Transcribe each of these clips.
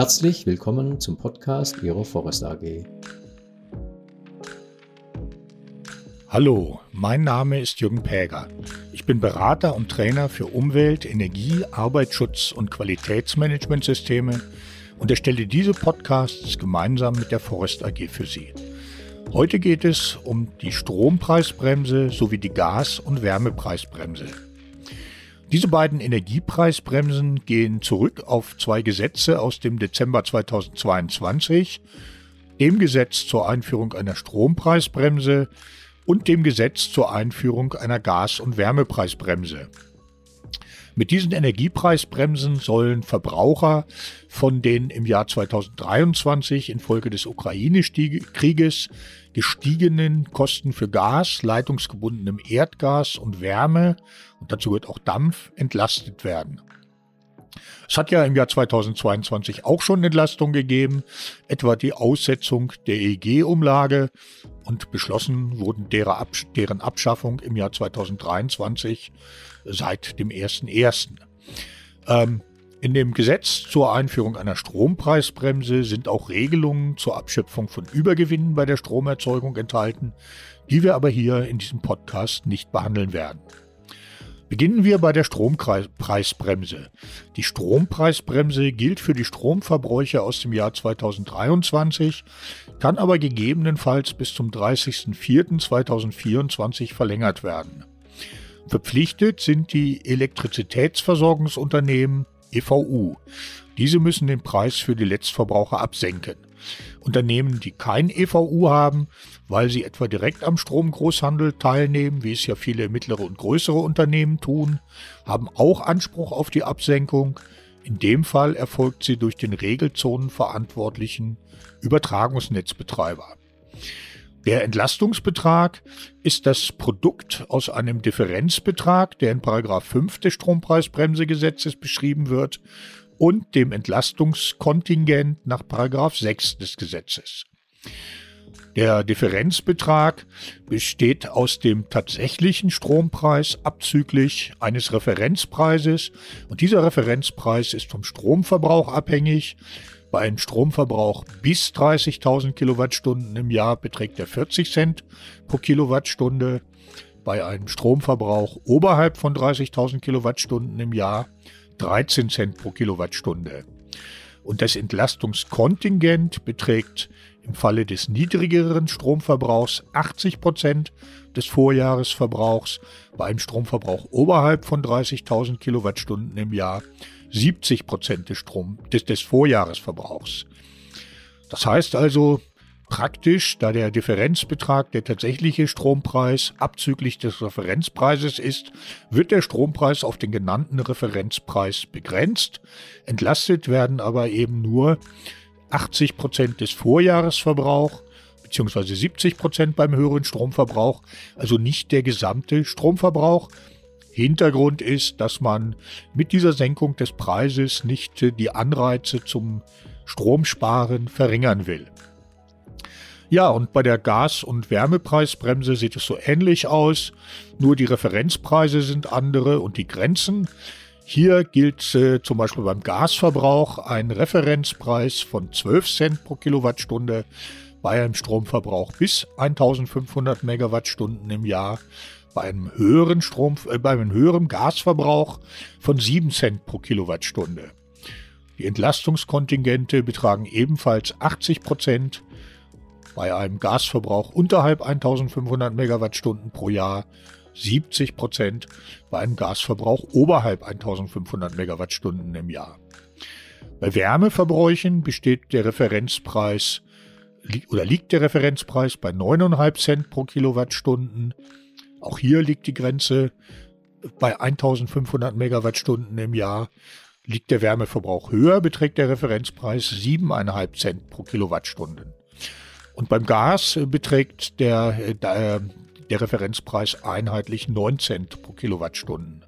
Herzlich willkommen zum Podcast Ihrer Forest AG. Hallo, mein Name ist Jürgen Päger. Ich bin Berater und Trainer für Umwelt, Energie, Arbeitsschutz und Qualitätsmanagementsysteme und erstelle diese Podcasts gemeinsam mit der Forest AG für Sie. Heute geht es um die Strompreisbremse sowie die Gas- und Wärmepreisbremse. Diese beiden Energiepreisbremsen gehen zurück auf zwei Gesetze aus dem Dezember 2022, dem Gesetz zur Einführung einer Strompreisbremse und dem Gesetz zur Einführung einer Gas- und Wärmepreisbremse. Mit diesen Energiepreisbremsen sollen Verbraucher von den im Jahr 2023 infolge des Ukraine-Krieges gestiegenen Kosten für Gas, leitungsgebundenem Erdgas und Wärme, und dazu gehört auch Dampf, entlastet werden. Es hat ja im Jahr 2022 auch schon Entlastung gegeben, etwa die Aussetzung der EEG-Umlage und beschlossen wurden deren Abschaffung im Jahr 2023 seit dem 1.1. Ähm, in dem Gesetz zur Einführung einer Strompreisbremse sind auch Regelungen zur Abschöpfung von Übergewinnen bei der Stromerzeugung enthalten, die wir aber hier in diesem Podcast nicht behandeln werden. Beginnen wir bei der Strompreisbremse. Die Strompreisbremse gilt für die Stromverbräuche aus dem Jahr 2023, kann aber gegebenenfalls bis zum 30.04.2024 verlängert werden. Verpflichtet sind die Elektrizitätsversorgungsunternehmen EVU. Diese müssen den Preis für die Letztverbraucher absenken. Unternehmen, die kein EVU haben, weil sie etwa direkt am Stromgroßhandel teilnehmen, wie es ja viele mittlere und größere Unternehmen tun, haben auch Anspruch auf die Absenkung. In dem Fall erfolgt sie durch den Regelzonenverantwortlichen Übertragungsnetzbetreiber. Der Entlastungsbetrag ist das Produkt aus einem Differenzbetrag, der in 5 des Strompreisbremsegesetzes beschrieben wird, und dem Entlastungskontingent nach 6 des Gesetzes. Der Differenzbetrag besteht aus dem tatsächlichen Strompreis abzüglich eines Referenzpreises und dieser Referenzpreis ist vom Stromverbrauch abhängig bei einem Stromverbrauch bis 30.000 Kilowattstunden im Jahr beträgt er 40 Cent pro Kilowattstunde. Bei einem Stromverbrauch oberhalb von 30.000 Kilowattstunden im Jahr 13 Cent pro Kilowattstunde. Und das Entlastungskontingent beträgt im Falle des niedrigeren Stromverbrauchs 80 Prozent des Vorjahresverbrauchs, bei einem Stromverbrauch oberhalb von 30.000 Kilowattstunden im Jahr 70 Prozent des, des, des Vorjahresverbrauchs. Das heißt also praktisch, da der Differenzbetrag der tatsächliche Strompreis abzüglich des Referenzpreises ist, wird der Strompreis auf den genannten Referenzpreis begrenzt. Entlastet werden aber eben nur 80 Prozent des Vorjahresverbrauchs beziehungsweise 70 Prozent beim höheren Stromverbrauch, also nicht der gesamte Stromverbrauch, Hintergrund ist, dass man mit dieser Senkung des Preises nicht die Anreize zum Stromsparen verringern will. Ja, und bei der Gas- und Wärmepreisbremse sieht es so ähnlich aus, nur die Referenzpreise sind andere und die Grenzen. Hier gilt äh, zum Beispiel beim Gasverbrauch ein Referenzpreis von 12 Cent pro Kilowattstunde bei einem Stromverbrauch bis 1500 Megawattstunden im Jahr bei einem höheren Strom, äh, bei einem höheren Gasverbrauch von 7 Cent pro Kilowattstunde. Die Entlastungskontingente betragen ebenfalls 80 Prozent bei einem Gasverbrauch unterhalb 1500 Megawattstunden pro Jahr, 70 Prozent bei einem Gasverbrauch oberhalb 1500 Megawattstunden im Jahr. Bei Wärmeverbräuchen besteht der Referenzpreis oder liegt der Referenzpreis bei 9,5 Cent pro Kilowattstunden auch hier liegt die Grenze bei 1500 Megawattstunden im Jahr. Liegt der Wärmeverbrauch höher, beträgt der Referenzpreis 7,5 Cent pro Kilowattstunde. Und beim Gas beträgt der, der, der Referenzpreis einheitlich 9 Cent pro Kilowattstunden.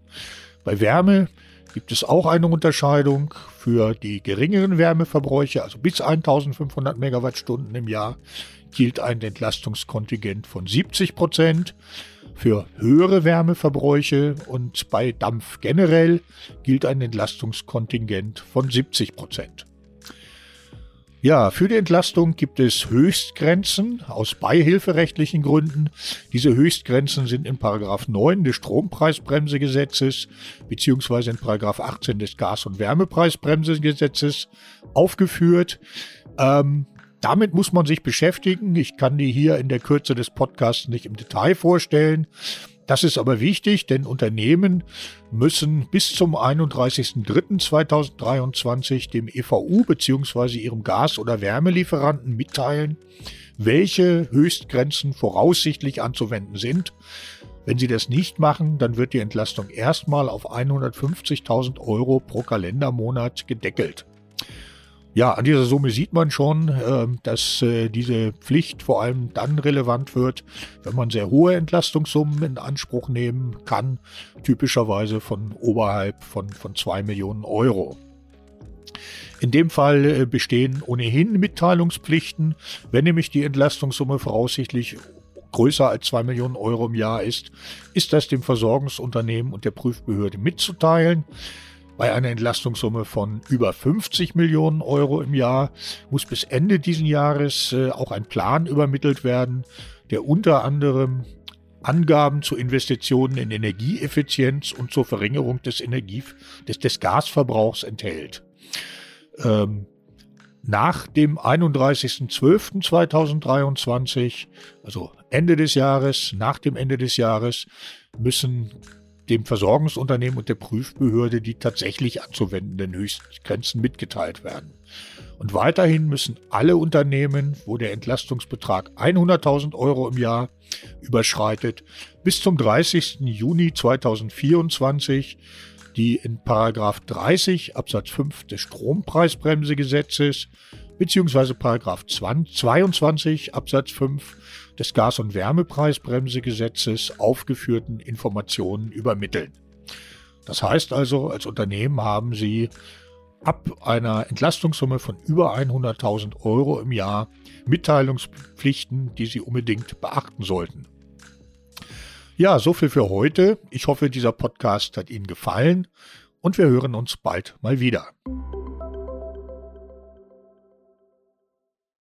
Bei Wärme gibt es auch eine Unterscheidung für die geringeren Wärmeverbräuche, also bis 1500 Megawattstunden im Jahr, gilt ein Entlastungskontingent von 70 Prozent. Für höhere Wärmeverbräuche und bei Dampf generell gilt ein Entlastungskontingent von 70 Prozent. Ja, für die Entlastung gibt es Höchstgrenzen aus beihilferechtlichen Gründen. Diese Höchstgrenzen sind in Paragraph 9 des Strompreisbremsegesetzes beziehungsweise in Paragraph 18 des Gas- und Wärmepreisbremsegesetzes aufgeführt. Ähm, damit muss man sich beschäftigen. Ich kann die hier in der Kürze des Podcasts nicht im Detail vorstellen. Das ist aber wichtig, denn Unternehmen müssen bis zum 31.03.2023 dem EVU bzw. ihrem Gas- oder Wärmelieferanten mitteilen, welche Höchstgrenzen voraussichtlich anzuwenden sind. Wenn sie das nicht machen, dann wird die Entlastung erstmal auf 150.000 Euro pro Kalendermonat gedeckelt. Ja, an dieser Summe sieht man schon, äh, dass äh, diese Pflicht vor allem dann relevant wird, wenn man sehr hohe Entlastungssummen in Anspruch nehmen kann, typischerweise von oberhalb von, von 2 Millionen Euro. In dem Fall äh, bestehen ohnehin Mitteilungspflichten, wenn nämlich die Entlastungssumme voraussichtlich größer als 2 Millionen Euro im Jahr ist, ist das dem Versorgungsunternehmen und der Prüfbehörde mitzuteilen. Bei einer Entlastungssumme von über 50 Millionen Euro im Jahr muss bis Ende dieses Jahres äh, auch ein Plan übermittelt werden, der unter anderem Angaben zu Investitionen in Energieeffizienz und zur Verringerung des, Energie des, des Gasverbrauchs enthält. Ähm, nach dem 31.12.2023, also Ende des Jahres, nach dem Ende des Jahres, müssen dem Versorgungsunternehmen und der Prüfbehörde die tatsächlich anzuwendenden Höchstgrenzen mitgeteilt werden. Und weiterhin müssen alle Unternehmen, wo der Entlastungsbetrag 100.000 Euro im Jahr überschreitet, bis zum 30. Juni 2024 die in Paragraph 30 Absatz 5 des Strompreisbremsegesetzes bzw. Paragraph 22 Absatz 5 des Gas- und Wärmepreisbremsegesetzes aufgeführten Informationen übermitteln. Das heißt also, als Unternehmen haben Sie ab einer Entlastungssumme von über 100.000 Euro im Jahr Mitteilungspflichten, die Sie unbedingt beachten sollten. Ja, so viel für heute. Ich hoffe, dieser Podcast hat Ihnen gefallen und wir hören uns bald mal wieder.